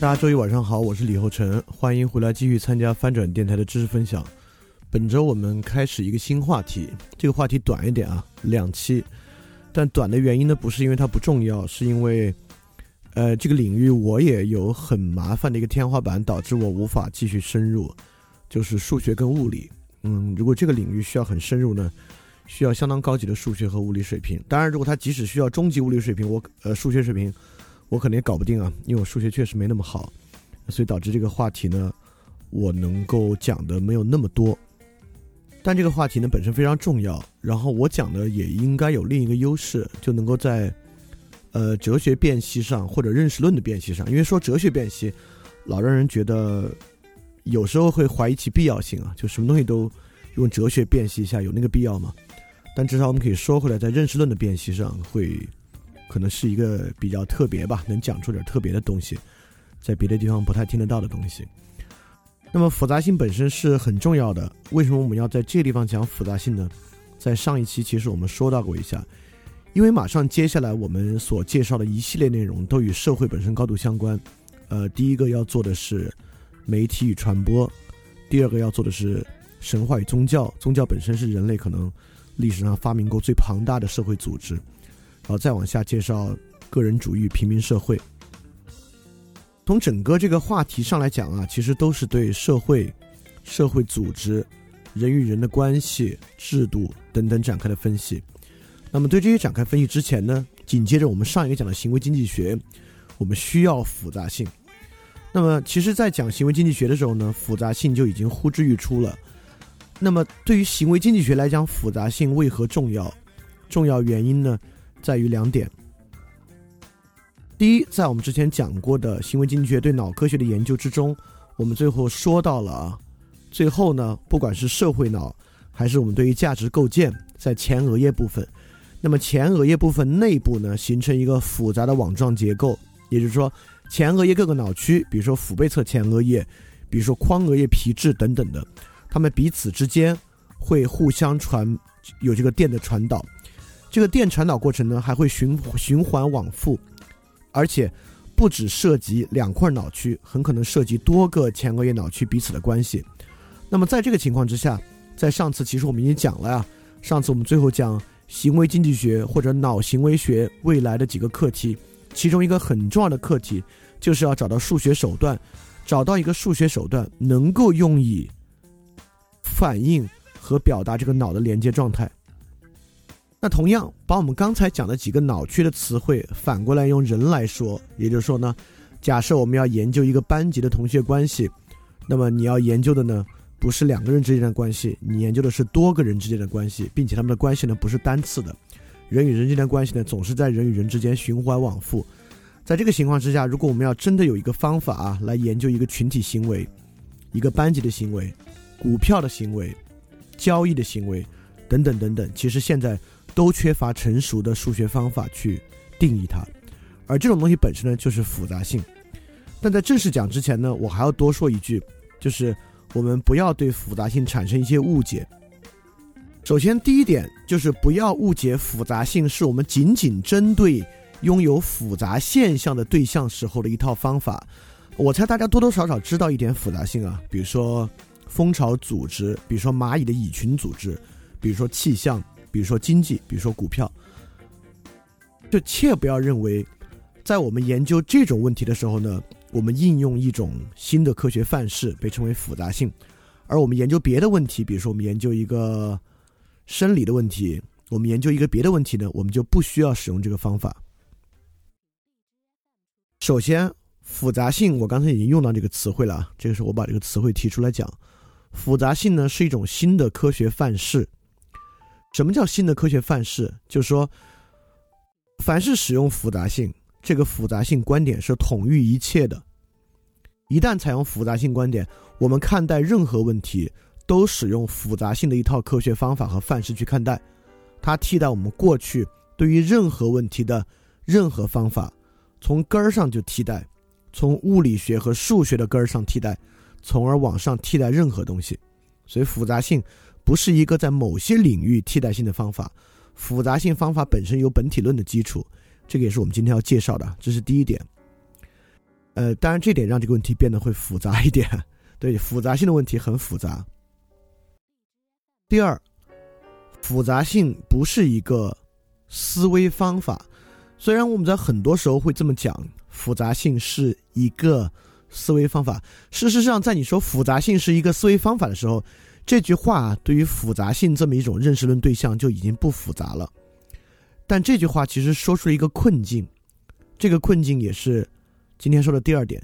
大家周一晚上好，我是李厚成，欢迎回来继续参加翻转电台的知识分享。本周我们开始一个新话题，这个话题短一点啊，两期。但短的原因呢，不是因为它不重要，是因为，呃，这个领域我也有很麻烦的一个天花板，导致我无法继续深入，就是数学跟物理。嗯，如果这个领域需要很深入呢，需要相当高级的数学和物理水平。当然，如果它即使需要中级物理水平，我呃数学水平。我可能也搞不定啊，因为我数学确实没那么好，所以导致这个话题呢，我能够讲的没有那么多。但这个话题呢本身非常重要，然后我讲的也应该有另一个优势，就能够在呃哲学辨析上或者认识论的辨析上，因为说哲学辨析，老让人觉得有时候会怀疑其必要性啊，就什么东西都用哲学辨析一下，有那个必要吗？但至少我们可以说回来，在认识论的辨析上会。可能是一个比较特别吧，能讲出点特别的东西，在别的地方不太听得到的东西。那么复杂性本身是很重要的，为什么我们要在这个地方讲复杂性呢？在上一期其实我们说到过一下，因为马上接下来我们所介绍的一系列内容都与社会本身高度相关。呃，第一个要做的是媒体与传播，第二个要做的是神话与宗教，宗教本身是人类可能历史上发明过最庞大的社会组织。然后再往下介绍个人主义、平民社会。从整个这个话题上来讲啊，其实都是对社会、社会组织、人与人的关系、制度等等展开的分析。那么对这些展开分析之前呢，紧接着我们上一个讲的行为经济学，我们需要复杂性。那么其实，在讲行为经济学的时候呢，复杂性就已经呼之欲出了。那么对于行为经济学来讲，复杂性为何重要？重要原因呢？在于两点。第一，在我们之前讲过的行为经济学对脑科学的研究之中，我们最后说到了啊，最后呢，不管是社会脑，还是我们对于价值构建，在前额叶部分，那么前额叶部分内部呢，形成一个复杂的网状结构，也就是说，前额叶各个脑区，比如说腹背侧前额叶，比如说眶额叶皮质等等的，它们彼此之间会互相传有这个电的传导。这个电传导过程呢，还会循循环往复，而且不只涉及两块脑区，很可能涉及多个前额叶脑区彼此的关系。那么在这个情况之下，在上次其实我们已经讲了呀，上次我们最后讲行为经济学或者脑行为学未来的几个课题，其中一个很重要的课题就是要找到数学手段，找到一个数学手段能够用以反映和表达这个脑的连接状态。那同样，把我们刚才讲的几个脑区的词汇反过来用人来说，也就是说呢，假设我们要研究一个班级的同学关系，那么你要研究的呢，不是两个人之间的关系，你研究的是多个人之间的关系，并且他们的关系呢不是单次的，人与人之间的关系呢总是在人与人之间循环往复。在这个情况之下，如果我们要真的有一个方法啊，来研究一个群体行为、一个班级的行为、股票的行为、交易的行为等等等等，其实现在。都缺乏成熟的数学方法去定义它，而这种东西本身呢，就是复杂性。但在正式讲之前呢，我还要多说一句，就是我们不要对复杂性产生一些误解。首先，第一点就是不要误解复杂性是我们仅仅针对拥有复杂现象的对象时候的一套方法。我猜大家多多少少知道一点复杂性啊，比如说蜂巢组织，比如说蚂蚁的蚁群组织，比如说气象，比如说经济，比如说股票。就切不要认为，在我们研究这种问题的时候呢，我们应用一种新的科学范式，被称为复杂性；而我们研究别的问题，比如说我们研究一个生理的问题，我们研究一个别的问题呢，我们就不需要使用这个方法。首先，复杂性我刚才已经用到这个词汇了，这个时候我把这个词汇提出来讲，复杂性呢是一种新的科学范式。什么叫新的科学范式？就是说。凡是使用复杂性，这个复杂性观点是统御一切的。一旦采用复杂性观点，我们看待任何问题都使用复杂性的一套科学方法和范式去看待，它替代我们过去对于任何问题的任何方法，从根儿上就替代，从物理学和数学的根儿上替代，从而往上替代任何东西。所以，复杂性不是一个在某些领域替代性的方法。复杂性方法本身有本体论的基础，这个也是我们今天要介绍的，这是第一点。呃，当然这点让这个问题变得会复杂一点，对，复杂性的问题很复杂。第二，复杂性不是一个思维方法，虽然我们在很多时候会这么讲，复杂性是一个思维方法。事实上，在你说复杂性是一个思维方法的时候，这句话对于复杂性这么一种认识论对象就已经不复杂了，但这句话其实说出了一个困境，这个困境也是今天说的第二点，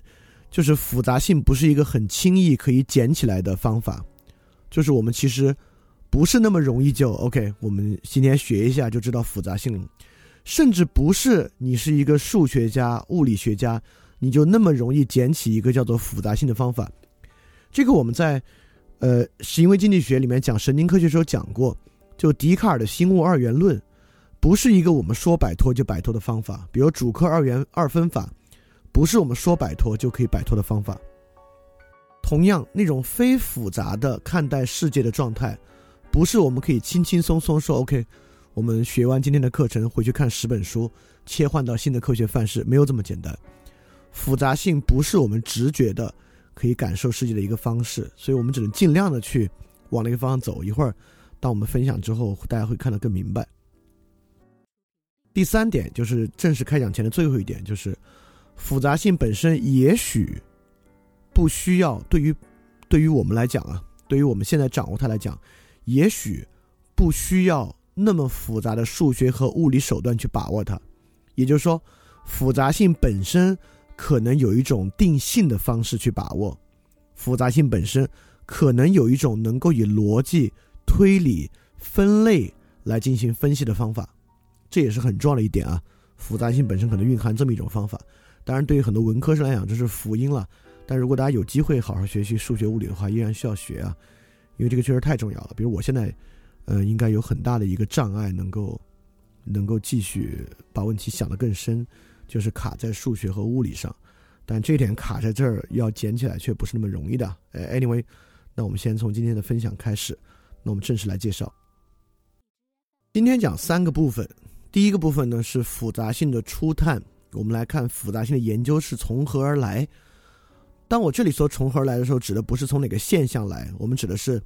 就是复杂性不是一个很轻易可以捡起来的方法，就是我们其实不是那么容易就 OK，我们今天学一下就知道复杂性，甚至不是你是一个数学家、物理学家，你就那么容易捡起一个叫做复杂性的方法，这个我们在。呃，是因为经济学里面讲神经科学时候讲过，就笛卡尔的新物二元论，不是一个我们说摆脱就摆脱的方法。比如主客二元二分法，不是我们说摆脱就可以摆脱的方法。同样，那种非复杂的看待世界的状态，不是我们可以轻轻松松说 OK，我们学完今天的课程回去看十本书，切换到新的科学范式，没有这么简单。复杂性不是我们直觉的。可以感受世界的一个方式，所以我们只能尽量的去往那个方向走。一会儿，当我们分享之后，大家会看得更明白。第三点就是正式开讲前的最后一点，就是复杂性本身也许不需要对于对于我们来讲啊，对于我们现在掌握它来讲，也许不需要那么复杂的数学和物理手段去把握它。也就是说，复杂性本身。可能有一种定性的方式去把握复杂性本身，可能有一种能够以逻辑、推理、分类来进行分析的方法，这也是很重要的一点啊。复杂性本身可能蕴含这么一种方法，当然对于很多文科生来讲这是福音了。但如果大家有机会好好学习数学、物理的话，依然需要学啊，因为这个确实太重要了。比如我现在，呃，应该有很大的一个障碍，能够能够继续把问题想得更深。就是卡在数学和物理上，但这点卡在这儿要捡起来却不是那么容易的。哎，anyway，那我们先从今天的分享开始，那我们正式来介绍。今天讲三个部分，第一个部分呢是复杂性的初探，我们来看复杂性的研究是从何而来。当我这里说从何而来的时候，指的不是从哪个现象来，我们指的是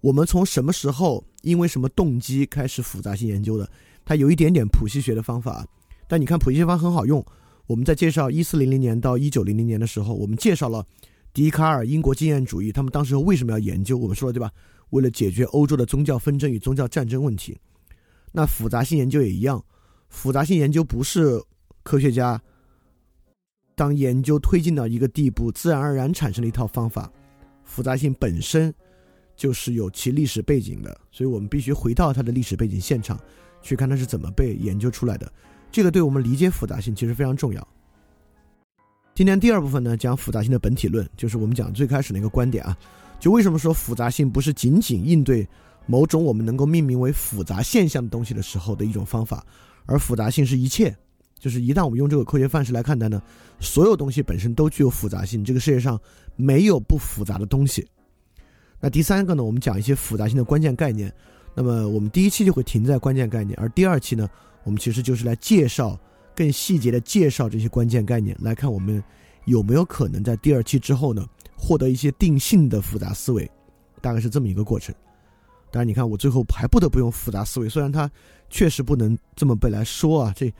我们从什么时候因为什么动机开始复杂性研究的。它有一点点谱系学的方法。但你看普希方很好用。我们在介绍一四零零年到一九零零年的时候，我们介绍了笛卡尔、英国经验主义，他们当时为什么要研究？我们说了对吧？为了解决欧洲的宗教纷争与宗教战争问题。那复杂性研究也一样，复杂性研究不是科学家当研究推进到一个地步，自然而然产生的一套方法。复杂性本身就是有其历史背景的，所以我们必须回到它的历史背景现场，去看它是怎么被研究出来的。这个对我们理解复杂性其实非常重要。今天第二部分呢，讲复杂性的本体论，就是我们讲最开始那个观点啊，就为什么说复杂性不是仅仅应对某种我们能够命名为复杂现象的东西的时候的一种方法，而复杂性是一切，就是一旦我们用这个科学范式来看待呢，所有东西本身都具有复杂性，这个世界上没有不复杂的东西。那第三个呢，我们讲一些复杂性的关键概念。那么我们第一期就会停在关键概念，而第二期呢，我们其实就是来介绍更细节的介绍这些关键概念，来看我们有没有可能在第二期之后呢，获得一些定性的复杂思维，大概是这么一个过程。当然，你看我最后还不得不用复杂思维，虽然它确实不能这么被来说啊。这，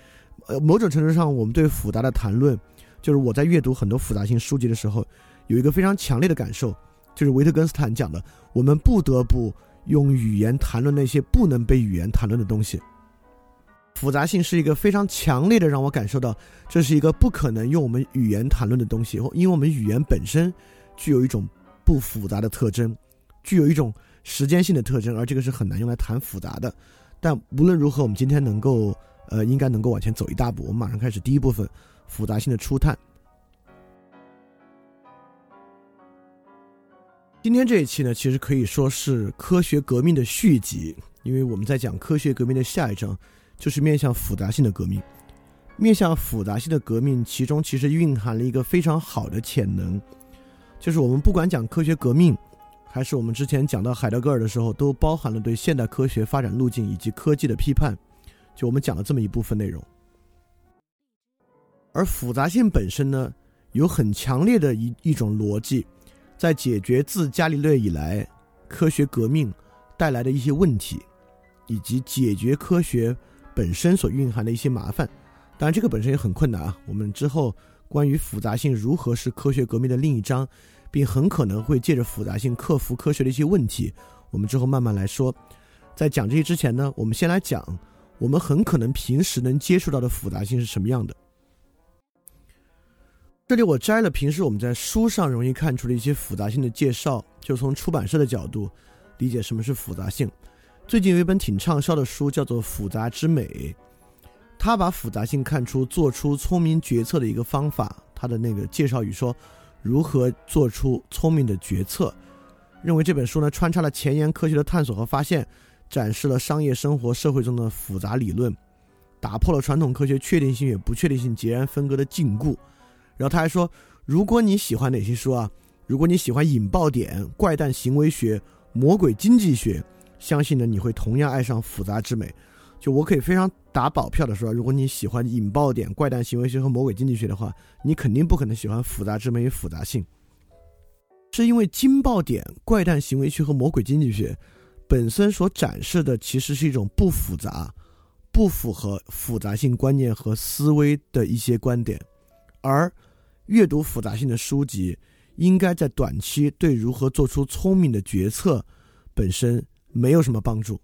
呃，某种程度上，我们对复杂的谈论，就是我在阅读很多复杂性书籍的时候，有一个非常强烈的感受，就是维特根斯坦讲的，我们不得不。用语言谈论那些不能被语言谈论的东西，复杂性是一个非常强烈的，让我感受到这是一个不可能用我们语言谈论的东西，因为我们语言本身具有一种不复杂的特征，具有一种时间性的特征，而这个是很难用来谈复杂的。但无论如何，我们今天能够，呃，应该能够往前走一大步。我们马上开始第一部分复杂性的初探。今天这一期呢，其实可以说是科学革命的续集，因为我们在讲科学革命的下一章，就是面向复杂性的革命。面向复杂性的革命，其中其实蕴含了一个非常好的潜能，就是我们不管讲科学革命，还是我们之前讲到海德格尔的时候，都包含了对现代科学发展路径以及科技的批判。就我们讲了这么一部分内容，而复杂性本身呢，有很强烈的一一种逻辑。在解决自伽利略以来科学革命带来的一些问题，以及解决科学本身所蕴含的一些麻烦，当然这个本身也很困难啊。我们之后关于复杂性如何是科学革命的另一章，并很可能会借着复杂性克服科学的一些问题，我们之后慢慢来说。在讲这些之前呢，我们先来讲我们很可能平时能接触到的复杂性是什么样的。这里我摘了平时我们在书上容易看出的一些复杂性的介绍，就从出版社的角度理解什么是复杂性。最近有一本挺畅销的书叫做《复杂之美》，他把复杂性看出做出聪明决策的一个方法。他的那个介绍语说如何做出聪明的决策，认为这本书呢穿插了前沿科学的探索和发现，展示了商业生活社会中的复杂理论，打破了传统科学确定性与不确定性截然分割的禁锢。然后他还说，如果你喜欢哪些书啊？如果你喜欢引爆点、怪诞行为学、魔鬼经济学，相信呢你会同样爱上复杂之美。就我可以非常打保票的说，如果你喜欢引爆点、怪诞行为学和魔鬼经济学的话，你肯定不可能喜欢复杂之美与复杂性。是因为惊爆点、怪诞行为学和魔鬼经济学本身所展示的其实是一种不复杂、不符合复杂性观念和思维的一些观点，而。阅读复杂性的书籍，应该在短期对如何做出聪明的决策本身没有什么帮助。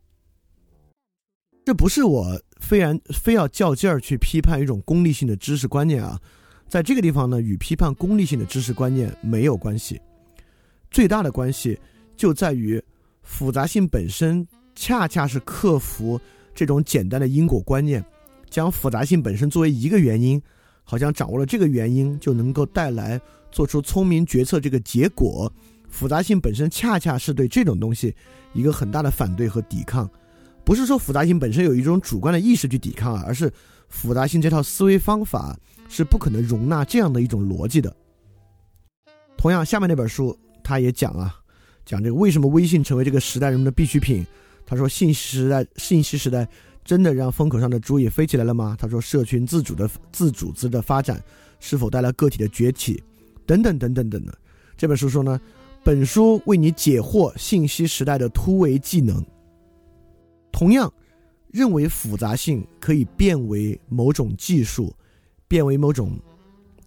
这不是我非然非要较劲儿去批判一种功利性的知识观念啊，在这个地方呢，与批判功利性的知识观念没有关系。最大的关系就在于复杂性本身，恰恰是克服这种简单的因果观念，将复杂性本身作为一个原因。好像掌握了这个原因，就能够带来做出聪明决策这个结果。复杂性本身恰恰是对这种东西一个很大的反对和抵抗。不是说复杂性本身有一种主观的意识去抵抗啊，而是复杂性这套思维方法是不可能容纳这样的一种逻辑的。同样，下面那本书他也讲啊，讲这个为什么微信成为这个时代人们的必需品。他说，信息时代，信息时代。真的让风口上的猪也飞起来了吗？他说：“社群自主的自组织的发展是否带来个体的崛起？等等等等等的。”这本书说呢，本书为你解惑信息时代的突围技能。同样，认为复杂性可以变为某种技术，变为某种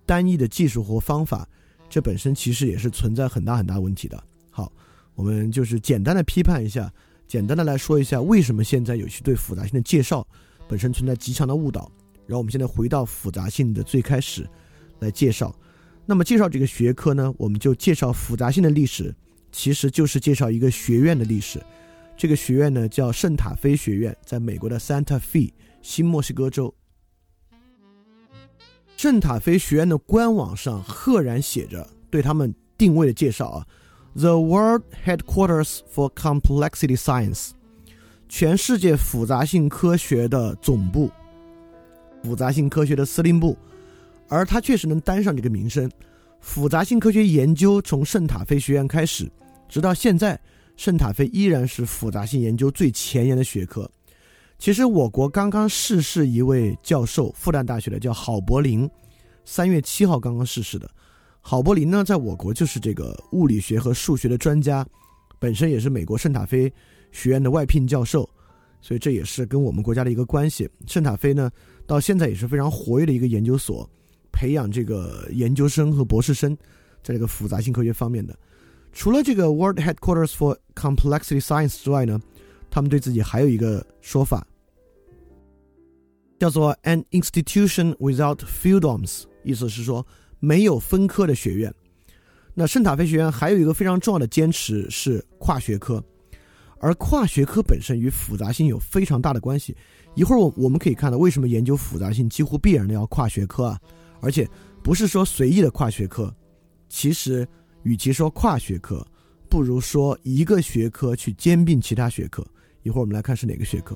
单一的技术或方法，这本身其实也是存在很大很大问题的。好，我们就是简单的批判一下。简单的来说一下，为什么现在有些对复杂性的介绍本身存在极强的误导？然后我们现在回到复杂性的最开始来介绍。那么介绍这个学科呢，我们就介绍复杂性的历史，其实就是介绍一个学院的历史。这个学院呢叫圣塔菲学院，在美国的 Santa Fe 新墨西哥州。圣塔菲学院的官网上赫然写着对他们定位的介绍啊。The World Headquarters for Complexity Science，全世界复杂性科学的总部，复杂性科学的司令部，而它确实能担上这个名声。复杂性科学研究从圣塔菲学院开始，直到现在，圣塔菲依然是复杂性研究最前沿的学科。其实我国刚刚逝世一位教授，复旦大学的叫郝柏林，三月七号刚刚逝世的。郝柏林呢，在我国就是这个物理学和数学的专家，本身也是美国圣塔菲学院的外聘教授，所以这也是跟我们国家的一个关系。圣塔菲呢，到现在也是非常活跃的一个研究所，培养这个研究生和博士生，在这个复杂性科学方面的。除了这个 World Headquarters for Complexity Science 之外呢？他们对自己还有一个说法，叫做 "an institution without fieldoms"，意思是说没有分科的学院。那圣塔菲学院还有一个非常重要的坚持是跨学科，而跨学科本身与复杂性有非常大的关系。一会儿我我们可以看到为什么研究复杂性几乎必然的要跨学科啊，而且不是说随意的跨学科，其实与其说跨学科，不如说一个学科去兼并其他学科。一会儿我们来看是哪个学科。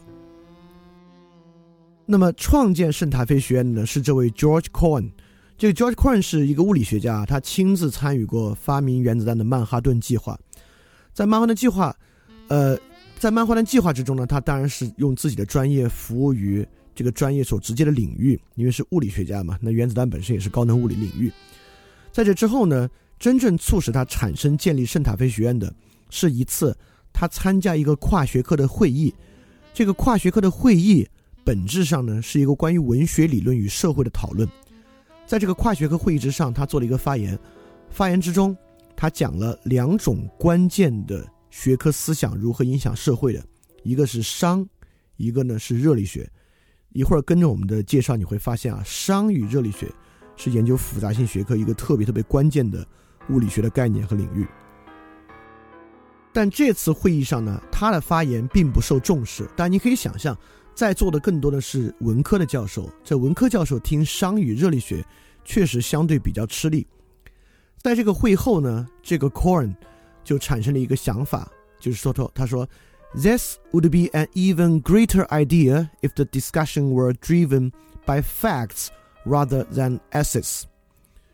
那么创建圣塔菲学院的是这位 George Cohen。这个 George Cohen 是一个物理学家，他亲自参与过发明原子弹的曼哈顿计划。在曼哈顿计划，呃，在曼哈顿计划之中呢，他当然是用自己的专业服务于这个专业所直接的领域，因为是物理学家嘛。那原子弹本身也是高能物理领域。在这之后呢，真正促使他产生建立圣塔菲学院的是一次。他参加一个跨学科的会议，这个跨学科的会议本质上呢是一个关于文学理论与社会的讨论。在这个跨学科会议之上，他做了一个发言，发言之中他讲了两种关键的学科思想如何影响社会的，一个是熵，一个呢是热力学。一会儿跟着我们的介绍，你会发现啊，熵与热力学是研究复杂性学科一个特别特别关键的物理学的概念和领域。但这次会议上呢，他的发言并不受重视。但你可以想象，在座的更多的是文科的教授，这文科教授听商与热力学，确实相对比较吃力。在这个会后呢，这个 Corn 就产生了一个想法，就是说说他说，This would be an even greater idea if the discussion were driven by facts rather than essays。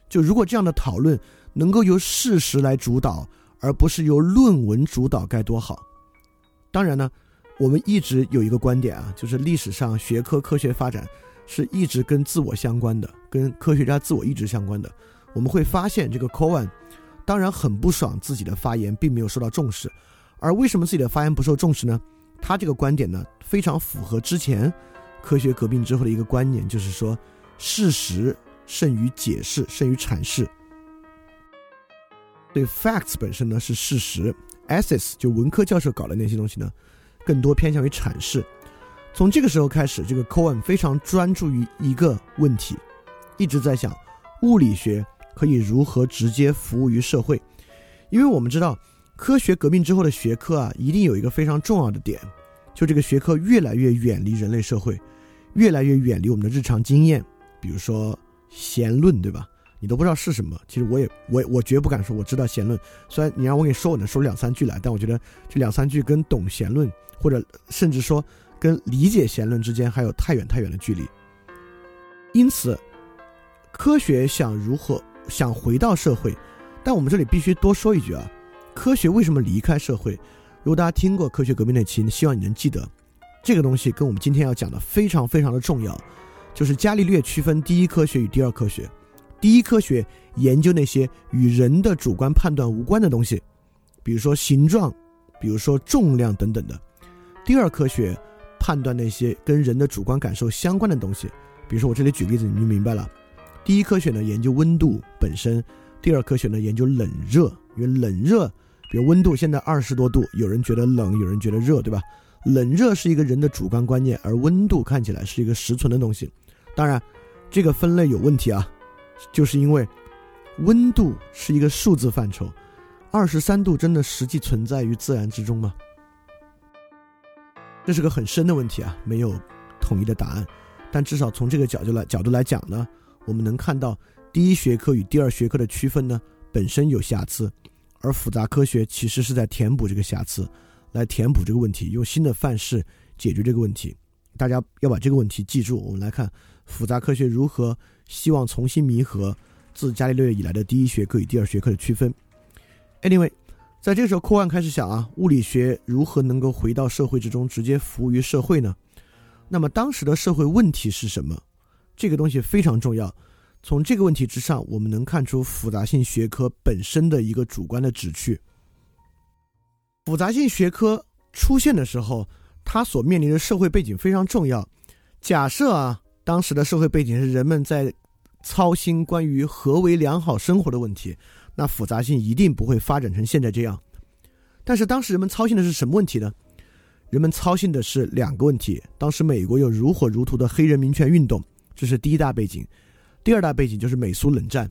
就如果这样的讨论能够由事实来主导。而不是由论文主导该多好。当然呢，我们一直有一个观点啊，就是历史上学科科学发展是一直跟自我相关的，跟科学家自我意志相关的。我们会发现，这个 Cohen 当然很不爽自己的发言并没有受到重视。而为什么自己的发言不受重视呢？他这个观点呢，非常符合之前科学革命之后的一个观念，就是说事实胜于解释，胜于阐释。对 facts 本身呢是事实，essays 就文科教授搞的那些东西呢，更多偏向于阐释。从这个时候开始，这个 Cohen 非常专注于一个问题，一直在想物理学可以如何直接服务于社会。因为我们知道，科学革命之后的学科啊，一定有一个非常重要的点，就这个学科越来越远离人类社会，越来越远离我们的日常经验，比如说弦论，对吧？你都不知道是什么，其实我也我我绝不敢说我知道弦论。虽然你让我给你说，我能说两三句来，但我觉得这两三句跟懂弦论，或者甚至说跟理解弦论之间还有太远太远的距离。因此，科学想如何想回到社会，但我们这里必须多说一句啊，科学为什么离开社会？如果大家听过科学革命那期，希望你能记得这个东西跟我们今天要讲的非常非常的重要，就是伽利略区分第一科学与第二科学。第一科学研究那些与人的主观判断无关的东西，比如说形状，比如说重量等等的。第二科学判断那些跟人的主观感受相关的东西，比如说我这里举例子你就明白了。第一科学呢研究温度本身，第二科学呢研究冷热，因为冷热，比如温度现在二十多度，有人觉得冷，有人觉得热，对吧？冷热是一个人的主观观念，而温度看起来是一个实存的东西。当然，这个分类有问题啊。就是因为温度是一个数字范畴，二十三度真的实际存在于自然之中吗？这是个很深的问题啊，没有统一的答案。但至少从这个角度来角度来讲呢，我们能看到第一学科与第二学科的区分呢本身有瑕疵，而复杂科学其实是在填补这个瑕疵，来填补这个问题，用新的范式解决这个问题。大家要把这个问题记住。我们来看复杂科学如何。希望重新弥合自伽利略以来的第一学科与第二学科的区分。Anyway，在这个时候，科万开始想啊，物理学如何能够回到社会之中，直接服务于社会呢？那么当时的社会问题是什么？这个东西非常重要。从这个问题之上，我们能看出复杂性学科本身的一个主观的旨趣。复杂性学科出现的时候，它所面临的社会背景非常重要。假设啊，当时的社会背景是人们在操心关于何为良好生活的问题。那复杂性一定不会发展成现在这样，但是当时人们操心的是什么问题呢？人们操心的是两个问题。当时美国有如火如荼的黑人民权运动，这是第一大背景；第二大背景就是美苏冷战，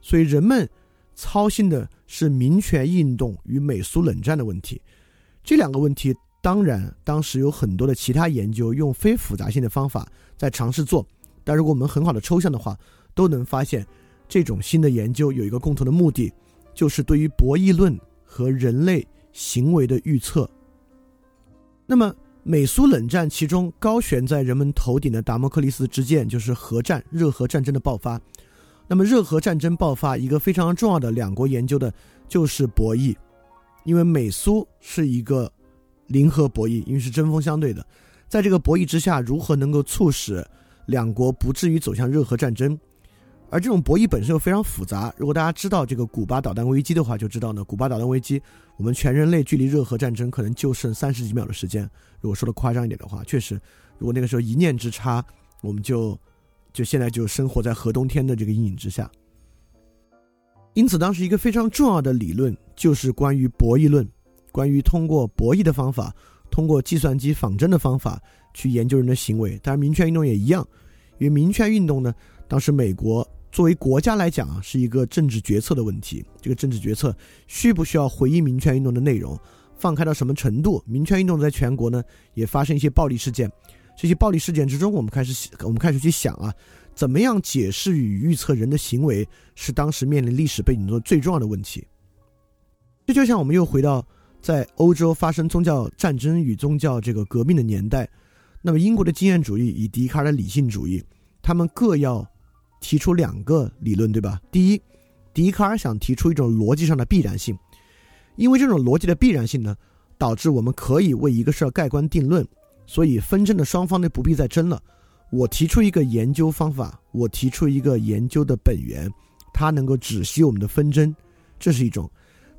所以人们操心的是民权运动与美苏冷战的问题。这两个问题，当然当时有很多的其他研究用非复杂性的方法在尝试做，但如果我们很好的抽象的话，都能发现。这种新的研究有一个共同的目的，就是对于博弈论和人类行为的预测。那么，美苏冷战其中高悬在人们头顶的达摩克利斯之剑就是核战、热核战争的爆发。那么，热核战争爆发一个非常重要的两国研究的就是博弈，因为美苏是一个零和博弈，因为是针锋相对的。在这个博弈之下，如何能够促使两国不至于走向热核战争？而这种博弈本身又非常复杂。如果大家知道这个古巴导弹危机的话，就知道呢，古巴导弹危机，我们全人类距离热核战争可能就剩三十几秒的时间。如果说的夸张一点的话，确实，如果那个时候一念之差，我们就就现在就生活在核冬天的这个阴影之下。因此，当时一个非常重要的理论就是关于博弈论，关于通过博弈的方法，通过计算机仿真的方法去研究人的行为。当然，民权运动也一样，因为民权运动呢，当时美国。作为国家来讲啊，是一个政治决策的问题。这个政治决策需不需要回应民权运动的内容，放开到什么程度？民权运动在全国呢也发生一些暴力事件。这些暴力事件之中，我们开始我们开始去想啊，怎么样解释与预测人的行为，是当时面临历史背景中最重要的问题。这就像我们又回到在欧洲发生宗教战争与宗教这个革命的年代，那么英国的经验主义与笛卡尔的理性主义，他们各要。提出两个理论，对吧？第一，笛卡尔想提出一种逻辑上的必然性，因为这种逻辑的必然性呢，导致我们可以为一个事儿盖棺定论，所以纷争的双方呢不必再争了。我提出一个研究方法，我提出一个研究的本源，它能够止息我们的纷争，这是一种。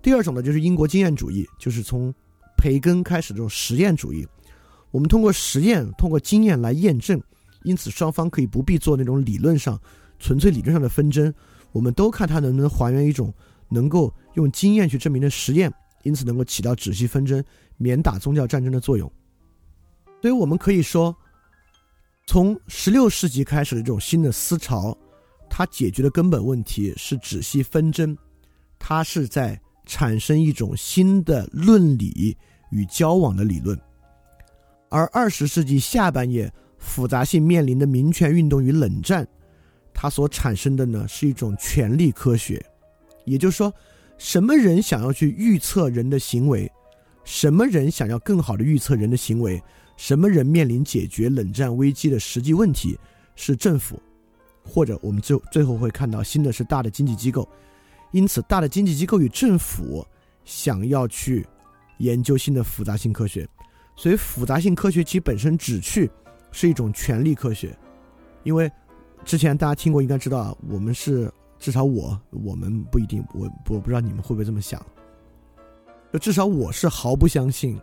第二种呢，就是英国经验主义，就是从培根开始这种实验主义，我们通过实验，通过经验来验证，因此双方可以不必做那种理论上。纯粹理论上的纷争，我们都看它能不能还原一种能够用经验去证明的实验，因此能够起到止息纷争、免打宗教战争的作用。所以，我们可以说，从十六世纪开始的这种新的思潮，它解决的根本问题是止息纷争，它是在产生一种新的论理与交往的理论。而二十世纪下半叶，复杂性面临的民权运动与冷战。它所产生的呢是一种权力科学，也就是说，什么人想要去预测人的行为，什么人想要更好的预测人的行为，什么人面临解决冷战危机的实际问题是政府，或者我们最最后会看到新的是大的经济机构，因此大的经济机构与政府想要去研究新的复杂性科学，所以复杂性科学其本身旨趣是一种权力科学，因为。之前大家听过，应该知道啊，我们是至少我，我们不一定，我我不知道你们会不会这么想。就至少我是毫不相信，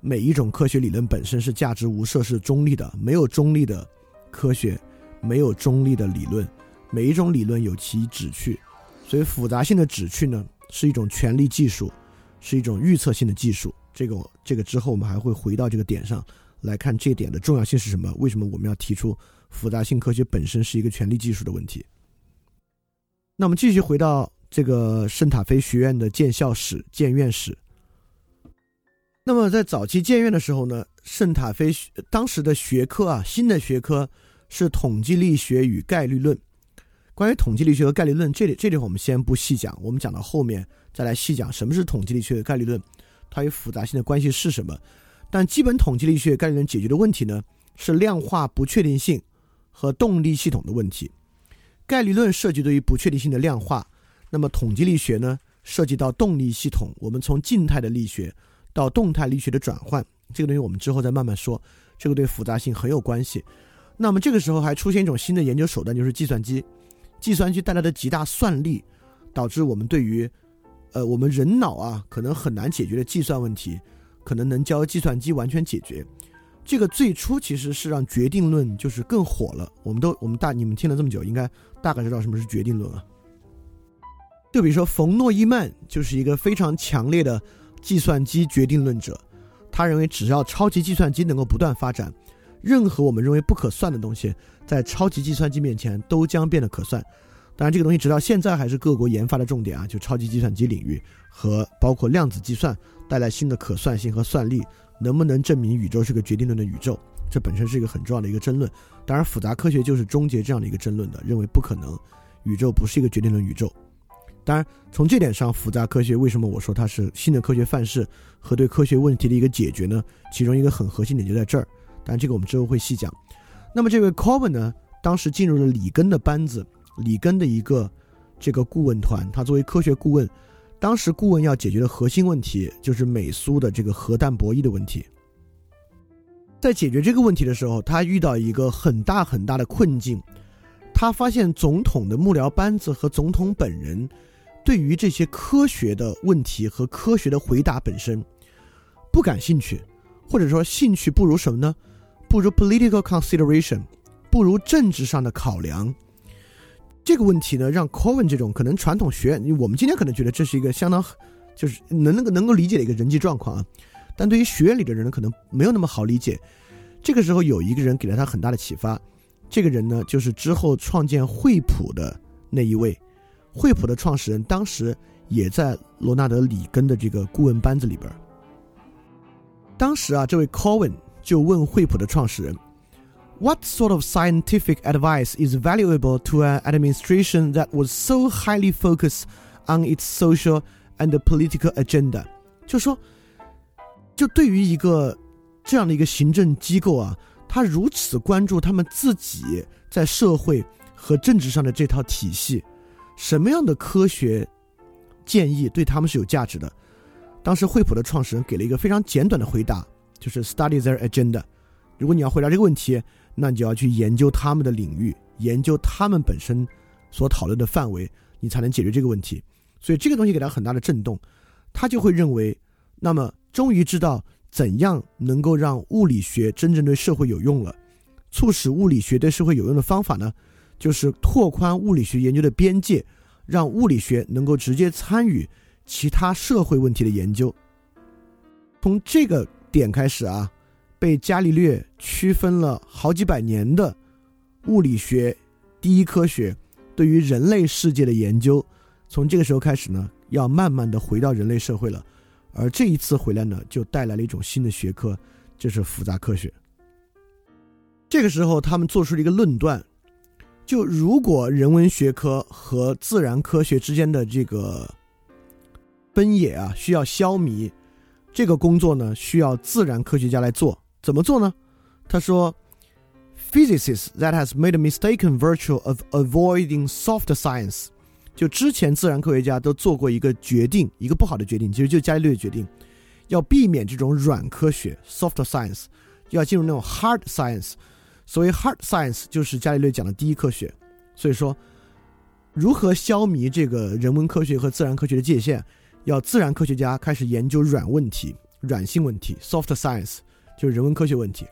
每一种科学理论本身是价值无设、是中立的，没有中立的科学，没有中立的理论，每一种理论有其旨趣，所以复杂性的旨趣呢，是一种权力技术，是一种预测性的技术。这个这个之后我们还会回到这个点上来看，这点的重要性是什么？为什么我们要提出？复杂性科学本身是一个权力技术的问题。那我们继续回到这个圣塔菲学院的建校史、建院史。那么在早期建院的时候呢，圣塔菲当时的学科啊，新的学科是统计力学与概率论。关于统计力学和概率论，这里这里我们先不细讲，我们讲到后面再来细讲什么是统计力学和概率论，它与复杂性的关系是什么。但基本统计力学概率论解决的问题呢，是量化不确定性。和动力系统的问题，概率论涉及对于不确定性的量化，那么统计力学呢涉及到动力系统，我们从静态的力学到动态力学的转换，这个东西我们之后再慢慢说。这个对复杂性很有关系。那么这个时候还出现一种新的研究手段，就是计算机。计算机带来的极大算力，导致我们对于，呃，我们人脑啊可能很难解决的计算问题，可能能教计算机完全解决。这个最初其实是让决定论就是更火了。我们都我们大你们听了这么久，应该大概知道什么是决定论了。就比如说冯诺依曼就是一个非常强烈的计算机决定论者，他认为只要超级计算机能够不断发展，任何我们认为不可算的东西，在超级计算机面前都将变得可算。当然，这个东西直到现在还是各国研发的重点啊，就超级计算机领域和包括量子计算带来新的可算性和算力，能不能证明宇宙是个决定论的宇宙？这本身是一个很重要的一个争论。当然，复杂科学就是终结这样的一个争论的，认为不可能，宇宙不是一个决定论宇宙。当然，从这点上，复杂科学为什么我说它是新的科学范式和对科学问题的一个解决呢？其中一个很核心点就在这儿。但这个我们之后会细讲。那么这位 Coven 呢，当时进入了里根的班子，里根的一个这个顾问团。他作为科学顾问，当时顾问要解决的核心问题就是美苏的这个核弹博弈的问题。在解决这个问题的时候，他遇到一个很大很大的困境。他发现总统的幕僚班子和总统本人。对于这些科学的问题和科学的回答本身不感兴趣，或者说兴趣不如什么呢？不如 political consideration，不如政治上的考量。这个问题呢，让 Cohen 这种可能传统学院，我们今天可能觉得这是一个相当就是能那个能够理解的一个人际状况啊，但对于学院里的人呢，可能没有那么好理解。这个时候有一个人给了他很大的启发，这个人呢，就是之后创建惠普的那一位。惠普的创始人当时也在罗纳德·里根的这个顾问班子里边。当时啊，这位 Cohen 就问惠普的创始人：“What sort of scientific advice is valuable to an administration that was so highly focused on its social and political agenda？” 就说，就对于一个这样的一个行政机构啊，他如此关注他们自己在社会和政治上的这套体系。什么样的科学建议对他们是有价值的？当时惠普的创始人给了一个非常简短的回答，就是 study their agenda。如果你要回答这个问题，那你就要去研究他们的领域，研究他们本身所讨论的范围，你才能解决这个问题。所以这个东西给他很大的震动，他就会认为，那么终于知道怎样能够让物理学真正对社会有用了，促使物理学对社会有用的方法呢？就是拓宽物理学研究的边界，让物理学能够直接参与其他社会问题的研究。从这个点开始啊，被伽利略区分了好几百年的物理学第一科学，对于人类世界的研究，从这个时候开始呢，要慢慢的回到人类社会了。而这一次回来呢，就带来了一种新的学科，就是复杂科学。这个时候，他们做出了一个论断。就如果人文学科和自然科学之间的这个分野啊，需要消弭，这个工作呢，需要自然科学家来做。怎么做呢？他说：“Physicists that has made a mistaken virtue of avoiding soft science。”就之前自然科学家都做过一个决定，一个不好的决定，其实就是伽利略的决定，要避免这种软科学 （soft science），要进入那种 hard science。所谓 hard science 就是伽利略讲的第一科学，所以说，如何消弭这个人文科学和自然科学的界限，要自然科学家开始研究软问题、软性问题 （soft science），就是人文科学问题。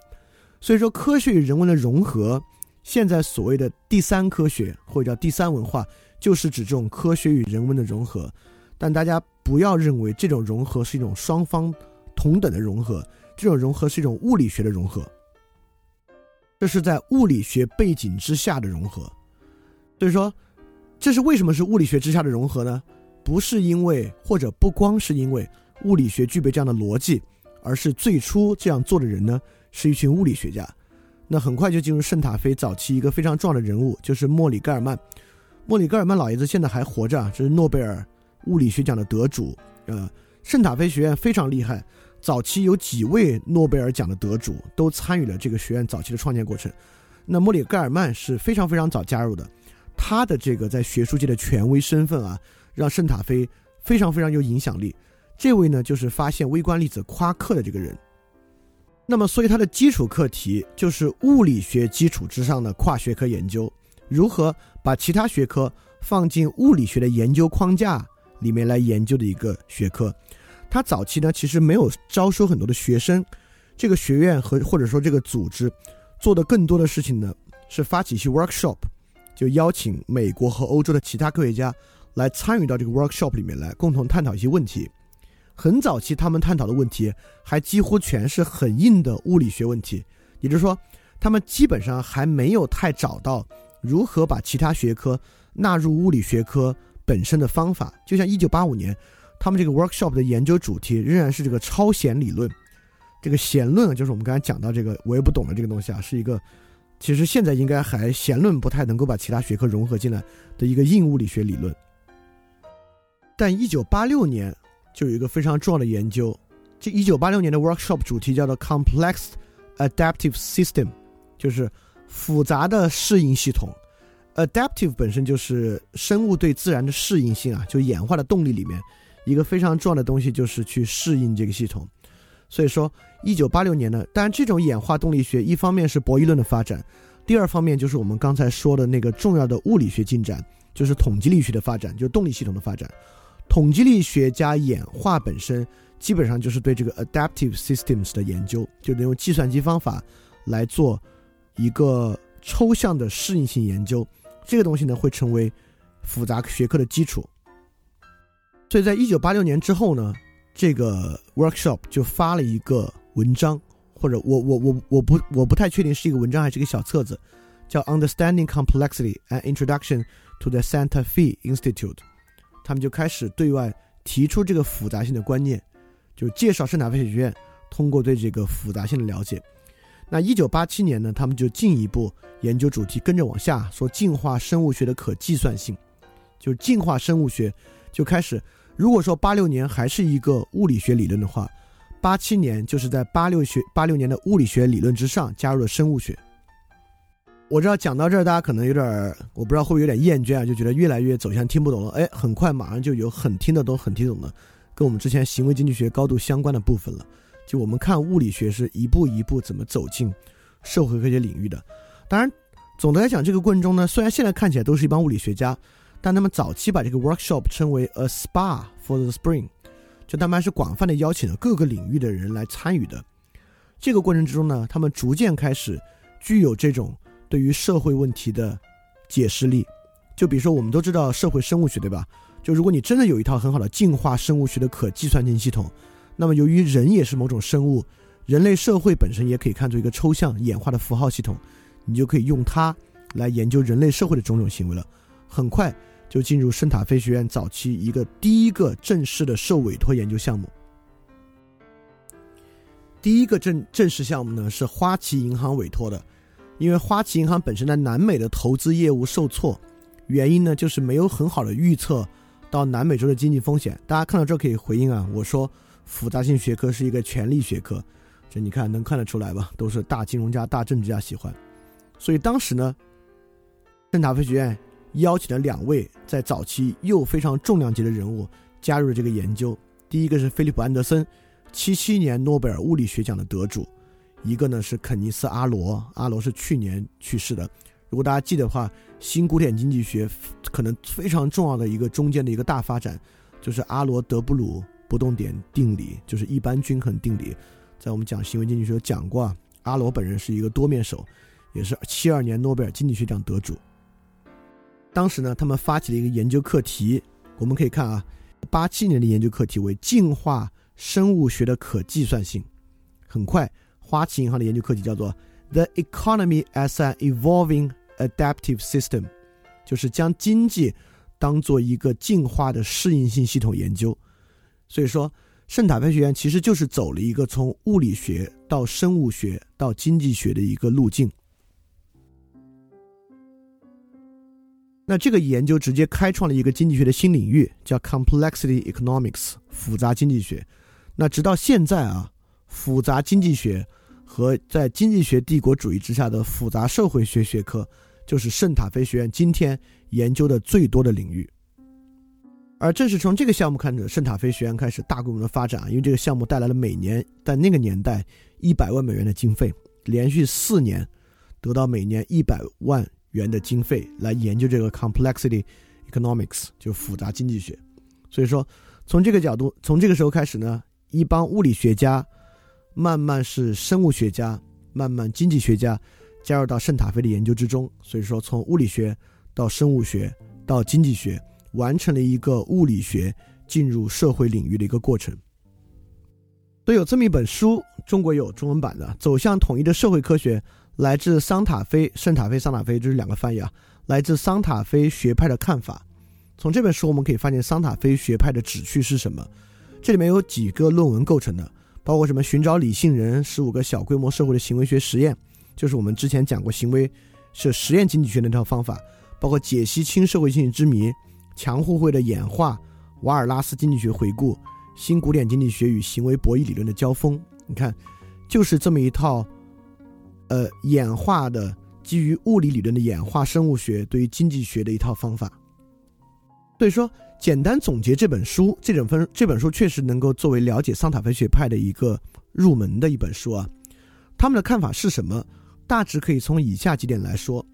所以说，科学与人文的融合，现在所谓的第三科学或者叫第三文化，就是指这种科学与人文的融合。但大家不要认为这种融合是一种双方同等的融合，这种融合是一种物理学的融合。这是在物理学背景之下的融合，所以说，这是为什么是物理学之下的融合呢？不是因为，或者不光是因为物理学具备这样的逻辑，而是最初这样做的人呢，是一群物理学家。那很快就进入圣塔菲早期一个非常重要的人物，就是莫里盖尔曼。莫里盖尔曼老爷子现在还活着，这是诺贝尔物理学奖的得主。呃，圣塔菲学院非常厉害。早期有几位诺贝尔奖的得主都参与了这个学院早期的创建过程。那莫里盖尔曼是非常非常早加入的，他的这个在学术界的权威身份啊，让圣塔菲非常非常有影响力。这位呢，就是发现微观粒子夸克的这个人。那么，所以它的基础课题就是物理学基础之上的跨学科研究，如何把其他学科放进物理学的研究框架里面来研究的一个学科。他早期呢，其实没有招收很多的学生，这个学院和或者说这个组织做的更多的事情呢，是发起一些 workshop，就邀请美国和欧洲的其他科学家来参与到这个 workshop 里面来，共同探讨一些问题。很早期，他们探讨的问题还几乎全是很硬的物理学问题，也就是说，他们基本上还没有太找到如何把其他学科纳入物理学科本身的方法。就像1985年，他们这个 workshop 的研究主题仍然是这个超弦理论。这个弦论就是我们刚才讲到这个我也不懂的这个东西啊，是一个其实现在应该还弦论不太能够把其他学科融合进来的一个硬物理学理论。但1986年。就有一个非常重要的研究，这一九八六年的 workshop 主题叫做 complex adaptive system，就是复杂的适应系统。adaptive 本身就是生物对自然的适应性啊，就演化的动力里面一个非常重要的东西，就是去适应这个系统。所以说，一九八六年呢，当然这种演化动力学一方面是博弈论的发展，第二方面就是我们刚才说的那个重要的物理学进展，就是统计力学的发展，就是动力系统的发展。统计力学家演化本身基本上就是对这个 adaptive systems 的研究，就能用计算机方法来做一个抽象的适应性研究。这个东西呢会成为复杂学科的基础。所以在一九八六年之后呢，这个 workshop 就发了一个文章，或者我我我我不我不太确定是一个文章还是一个小册子，叫 Understanding Complexity: An Introduction to the Santa Fe Institute。他们就开始对外提出这个复杂性的观念，就介绍圣塔菲学院通过对这个复杂性的了解。那一九八七年呢，他们就进一步研究主题，跟着往下说进化生物学的可计算性，就进化生物学就开始。如果说八六年还是一个物理学理论的话，八七年就是在八六学八六年的物理学理论之上加入了生物学。我知道讲到这儿，大家可能有点，我不知道会不会有点厌倦啊，就觉得越来越走向听不懂了。哎，很快马上就有很听得懂、很听懂的，跟我们之前行为经济学高度相关的部分了。就我们看物理学是一步一步怎么走进社会科学领域的。当然，总的来讲，这个过程中呢，虽然现在看起来都是一帮物理学家，但他们早期把这个 workshop 称为 a spa for the spring，就他们还是广泛的邀请了各个领域的人来参与的。这个过程之中呢，他们逐渐开始具有这种。对于社会问题的解释力，就比如说我们都知道社会生物学，对吧？就如果你真的有一套很好的进化生物学的可计算性系统，那么由于人也是某种生物，人类社会本身也可以看作一个抽象演化的符号系统，你就可以用它来研究人类社会的种种行为了。很快就进入圣塔菲学院早期一个第一个正式的受委托研究项目。第一个正正式项目呢是花旗银行委托的。因为花旗银行本身在南美的投资业务受挫，原因呢就是没有很好的预测到南美洲的经济风险。大家看到这可以回应啊，我说复杂性学科是一个权力学科，这你看能看得出来吧？都是大金融家、大政治家喜欢。所以当时呢，圣塔菲学院邀请了两位在早期又非常重量级的人物加入了这个研究。第一个是菲利普·安德森，七七年诺贝尔物理学奖的得主。一个呢是肯尼斯·阿罗，阿罗是去年去世的。如果大家记得的话，新古典经济学可能非常重要的一个中间的一个大发展，就是阿罗德布鲁不动点定理，就是一般均衡定理。在我们讲行为经济学讲过，阿罗本人是一个多面手，也是七二年诺贝尔经济学奖得主。当时呢，他们发起了一个研究课题，我们可以看啊，八七年的研究课题为进化生物学的可计算性。很快。花旗银行的研究课题叫做 "The Economy as an Evolving Adaptive System"，就是将经济当做一个进化的适应性系统研究。所以说，圣塔菲学院其实就是走了一个从物理学到生物学到经济学的一个路径。那这个研究直接开创了一个经济学的新领域，叫 Complexity Economics，复杂经济学。那直到现在啊，复杂经济学。和在经济学帝国主义之下的复杂社会学学科，就是圣塔菲学院今天研究的最多的领域。而正是从这个项目开始，圣塔菲学院开始大规模的发展，因为这个项目带来了每年在那个年代一百万美元的经费，连续四年得到每年一百万元的经费来研究这个 complexity economics，就复杂经济学。所以说，从这个角度，从这个时候开始呢，一帮物理学家慢慢是生物学家，慢慢经济学家加入到圣塔菲的研究之中。所以说，从物理学到生物学到经济学。完成了一个物理学进入社会领域的一个过程。都有这么一本书，中国有中文版的《走向统一的社会科学》，来自桑塔菲、圣塔菲、桑塔菲，这是两个翻译啊。来自桑塔菲学派的看法。从这本书我们可以发现，桑塔菲学派的旨趣是什么？这里面有几个论文构成的，包括什么？寻找理性人，十五个小规模社会的行为学实验，就是我们之前讲过行为是实验经济学那套方法，包括解析轻社会性之谜。强互惠的演化，瓦尔拉斯经济学回顾，新古典经济学与行为博弈理论的交锋。你看，就是这么一套，呃，演化的基于物理理论的演化生物学对于经济学的一套方法。所以说，简单总结这本书，这本分这本书确实能够作为了解桑塔菲学派的一个入门的一本书啊。他们的看法是什么？大致可以从以下几点来说。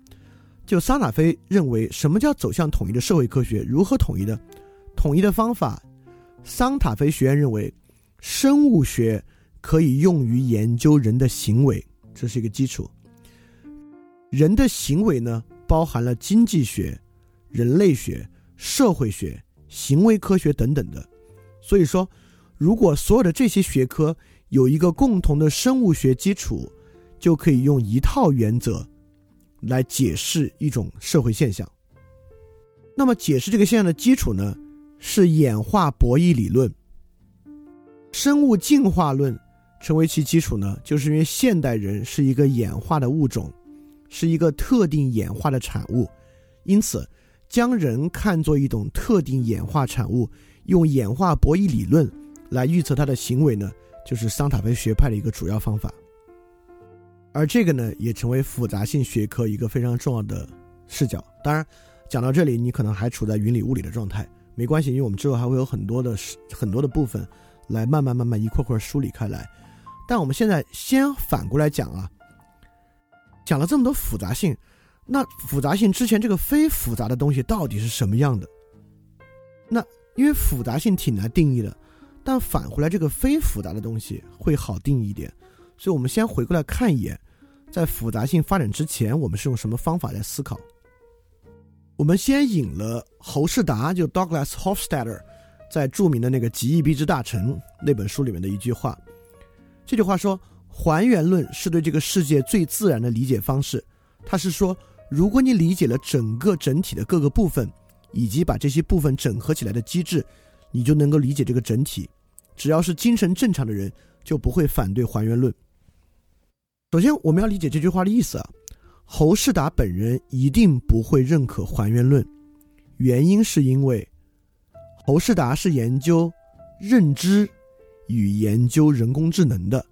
就桑塔菲认为，什么叫走向统一的社会科学？如何统一的？统一的方法，桑塔菲学院认为，生物学可以用于研究人的行为，这是一个基础。人的行为呢，包含了经济学、人类学、社会学、行为科学等等的。所以说，如果所有的这些学科有一个共同的生物学基础，就可以用一套原则。来解释一种社会现象。那么，解释这个现象的基础呢，是演化博弈理论。生物进化论成为其基础呢，就是因为现代人是一个演化的物种，是一个特定演化的产物，因此将人看作一种特定演化产物，用演化博弈理论来预测他的行为呢，就是桑塔菲学派的一个主要方法。而这个呢，也成为复杂性学科一个非常重要的视角。当然，讲到这里，你可能还处在云里雾里的状态，没关系，因为我们之后还会有很多的很多的部分，来慢慢慢慢一块块梳理开来。但我们现在先反过来讲啊，讲了这么多复杂性，那复杂性之前这个非复杂的东西到底是什么样的？那因为复杂性挺难定义的，但返回来这个非复杂的东西会好定义一点。所以我们先回过来看一眼。在复杂性发展之前，我们是用什么方法来思考？我们先引了侯世达，就 Douglas Hofstadter，在著名的那个《极易逼之大成》那本书里面的一句话。这句话说：“还原论是对这个世界最自然的理解方式。”他是说，如果你理解了整个整体的各个部分，以及把这些部分整合起来的机制，你就能够理解这个整体。只要是精神正常的人，就不会反对还原论。首先，我们要理解这句话的意思啊。侯世达本人一定不会认可还原论，原因是因为侯世达是研究认知与研究人工智能的，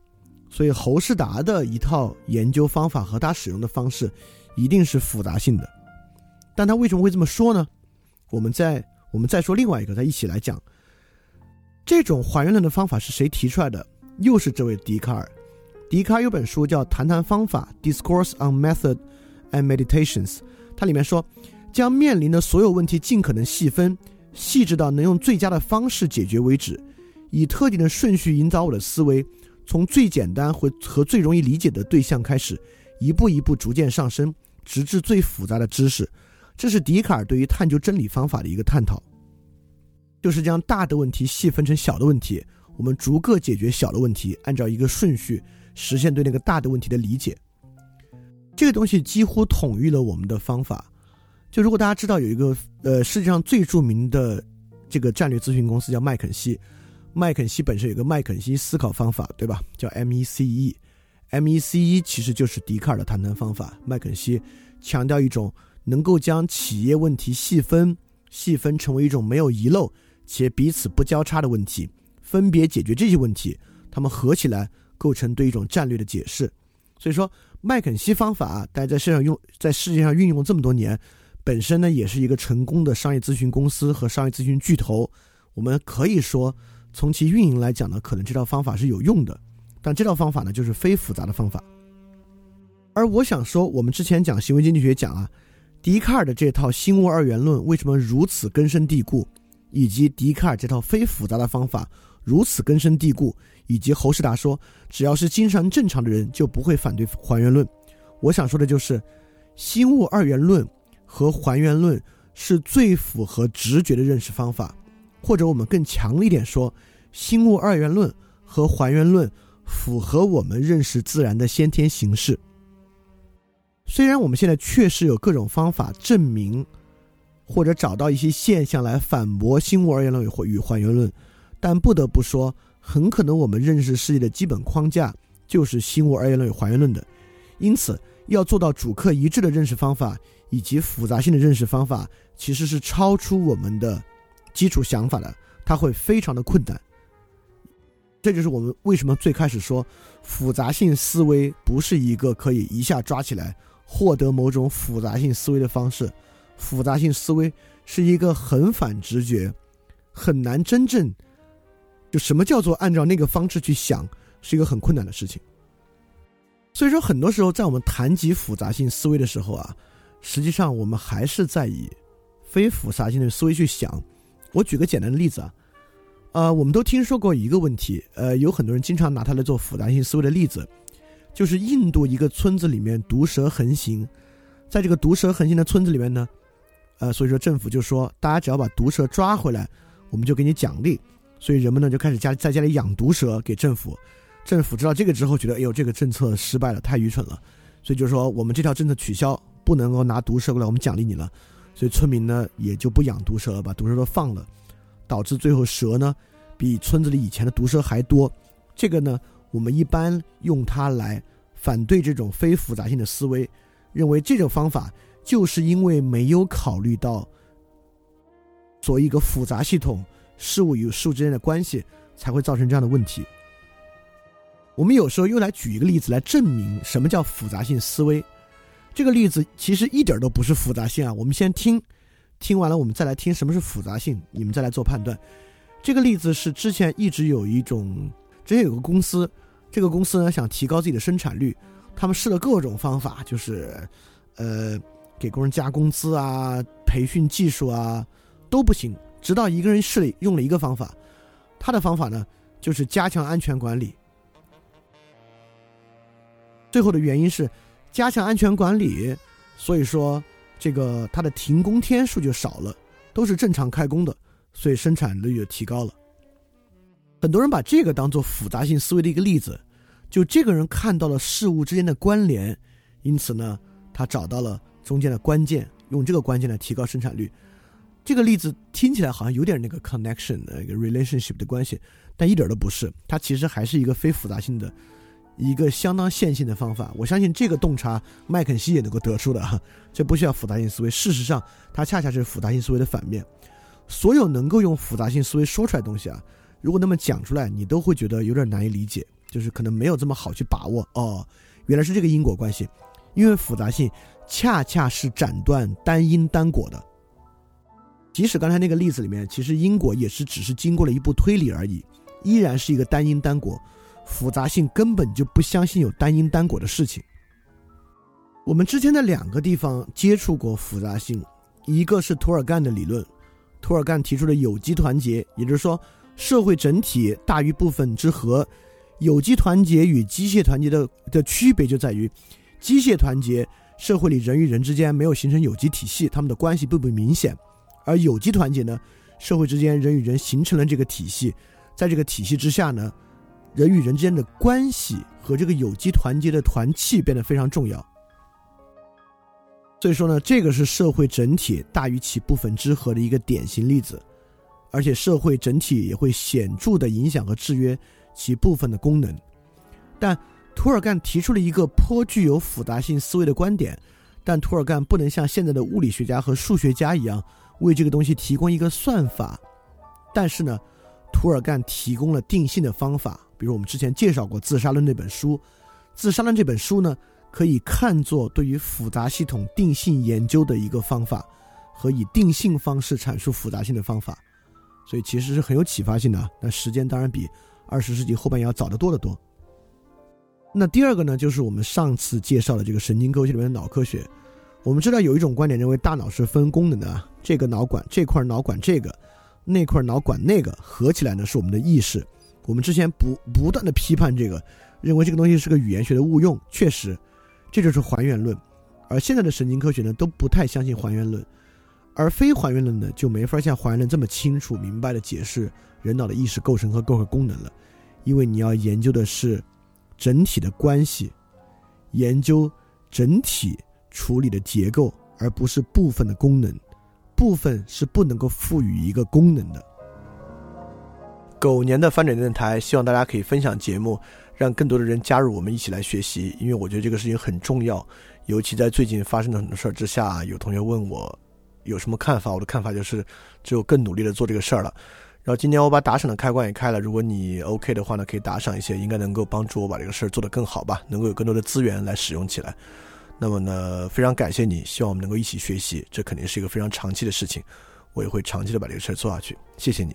所以侯世达的一套研究方法和他使用的方式一定是复杂性的。但他为什么会这么说呢？我们再我们再说另外一个，再一起来讲这种还原论的方法是谁提出来的？又是这位笛卡尔。笛卡尔有本书叫《谈谈方法》（Discourse on Method and Meditations），它里面说，将面临的所有问题尽可能细分、细致到能用最佳的方式解决为止，以特定的顺序引导我的思维，从最简单和和最容易理解的对象开始，一步一步逐渐上升，直至最复杂的知识。这是笛卡尔对于探究真理方法的一个探讨，就是将大的问题细分成小的问题，我们逐个解决小的问题，按照一个顺序。实现对那个大的问题的理解，这个东西几乎统一了我们的方法。就如果大家知道有一个呃世界上最著名的这个战略咨询公司叫麦肯锡，麦肯锡本身有个麦肯锡思考方法，对吧？叫 M E C E M E C E 其实就是笛卡尔的谈谈方法。麦肯锡强调一种能够将企业问题细分，细分成为一种没有遗漏且彼此不交叉的问题，分别解决这些问题，它们合起来。构成对一种战略的解释，所以说麦肯锡方法，大家在世上用，在世界上运用了这么多年，本身呢也是一个成功的商业咨询公司和商业咨询巨头。我们可以说，从其运营来讲呢，可能这套方法是有用的，但这套方法呢就是非复杂的方法。而我想说，我们之前讲行为经济学讲啊，笛卡尔的这套心物二元论为什么如此根深蒂固，以及笛卡尔这套非复杂的方法如此根深蒂固，以及侯世达说，只要是精神正常的人就不会反对还原论。我想说的就是，心物二元论。和还原论是最符合直觉的认识方法，或者我们更强烈一点说，心物二元论和还原论符合我们认识自然的先天形式。虽然我们现在确实有各种方法证明，或者找到一些现象来反驳新物二元论与与还原论，但不得不说，很可能我们认识世界的基本框架就是新物二元论与还原论的。因此，要做到主客一致的认识方法。以及复杂性的认识方法其实是超出我们的基础想法的，它会非常的困难。这就是我们为什么最开始说复杂性思维不是一个可以一下抓起来获得某种复杂性思维的方式。复杂性思维是一个很反直觉，很难真正就什么叫做按照那个方式去想，是一个很困难的事情。所以说，很多时候在我们谈及复杂性思维的时候啊。实际上，我们还是在以非复杂性的思维去想。我举个简单的例子啊，呃，我们都听说过一个问题，呃，有很多人经常拿它来做复杂性思维的例子，就是印度一个村子里面毒蛇横行，在这个毒蛇横行的村子里面呢，呃，所以说政府就说，大家只要把毒蛇抓回来，我们就给你奖励。所以人们呢就开始家在家里养毒蛇给政府。政府知道这个之后，觉得哎呦，这个政策失败了，太愚蠢了，所以就说我们这条政策取消。不能够拿毒蛇过来，我们奖励你了，所以村民呢也就不养毒蛇了，把毒蛇都放了，导致最后蛇呢比村子里以前的毒蛇还多。这个呢，我们一般用它来反对这种非复杂性的思维，认为这种方法就是因为没有考虑到作为一个复杂系统事物与事物之间的关系，才会造成这样的问题。我们有时候又来举一个例子来证明什么叫复杂性思维。这个例子其实一点都不是复杂性啊！我们先听，听完了我们再来听什么是复杂性，你们再来做判断。这个例子是之前一直有一种，之前有个公司，这个公司呢想提高自己的生产率，他们试了各种方法，就是，呃，给工人加工资啊，培训技术啊，都不行。直到一个人试了用了一个方法，他的方法呢就是加强安全管理。最后的原因是。加强安全管理，所以说这个它的停工天数就少了，都是正常开工的，所以生产率就提高了。很多人把这个当做复杂性思维的一个例子，就这个人看到了事物之间的关联，因此呢，他找到了中间的关键，用这个关键来提高生产率。这个例子听起来好像有点那个 connection 的一个 relationship 的关系，但一点都不是，它其实还是一个非复杂性的。一个相当线性的方法，我相信这个洞察麦肯锡也能够得出的哈，这不需要复杂性思维。事实上，它恰恰是复杂性思维的反面。所有能够用复杂性思维说出来的东西啊，如果那么讲出来，你都会觉得有点难以理解，就是可能没有这么好去把握。哦，原来是这个因果关系，因为复杂性恰恰是斩断单因单果的。即使刚才那个例子里面，其实因果也是只是经过了一步推理而已，依然是一个单因单果。复杂性根本就不相信有单因单果的事情。我们之前的两个地方接触过复杂性，一个是图尔干的理论，图尔干提出的有机团结，也就是说社会整体大于部分之和。有机团结与机械团结的的区别就在于，机械团结社会里人与人之间没有形成有机体系，他们的关系并不明显；而有机团结呢，社会之间人与人形成了这个体系，在这个体系之下呢。人与人之间的关系和这个有机团结的团气变得非常重要，所以说呢，这个是社会整体大于其部分之和的一个典型例子，而且社会整体也会显著的影响和制约其部分的功能。但涂尔干提出了一个颇具有复杂性思维的观点，但涂尔干不能像现在的物理学家和数学家一样为这个东西提供一个算法，但是呢，涂尔干提供了定性的方法。比如我们之前介绍过《自杀论》这本书，《自杀论》这本书呢，可以看作对于复杂系统定性研究的一个方法，和以定性方式阐述复杂性的方法，所以其实是很有启发性的。那时间当然比二十世纪后半叶要早得多得多。那第二个呢，就是我们上次介绍的这个神经科学里面的脑科学。我们知道有一种观点认为大脑是分功能的，这个脑管这块脑管这个，那块脑管那个合起来呢是我们的意识。我们之前不不断的批判这个，认为这个东西是个语言学的误用。确实，这就是还原论。而现在的神经科学呢都不太相信还原论，而非还原论呢就没法像还原论这么清楚明白的解释人脑的意识构成和各个功能了，因为你要研究的是。整体的关系，研究整体处理的结构，而不是部分的功能。部分是不能够赋予一个功能的。狗年的翻转电台，希望大家可以分享节目，让更多的人加入我们一起来学习。因为我觉得这个事情很重要，尤其在最近发生的很多事儿之下，有同学问我有什么看法，我的看法就是只有更努力的做这个事儿了。然后今天我把打赏的开关也开了，如果你 OK 的话呢，可以打赏一些，应该能够帮助我把这个事儿做得更好吧，能够有更多的资源来使用起来。那么呢，非常感谢你，希望我们能够一起学习，这肯定是一个非常长期的事情，我也会长期的把这个事儿做下去。谢谢你，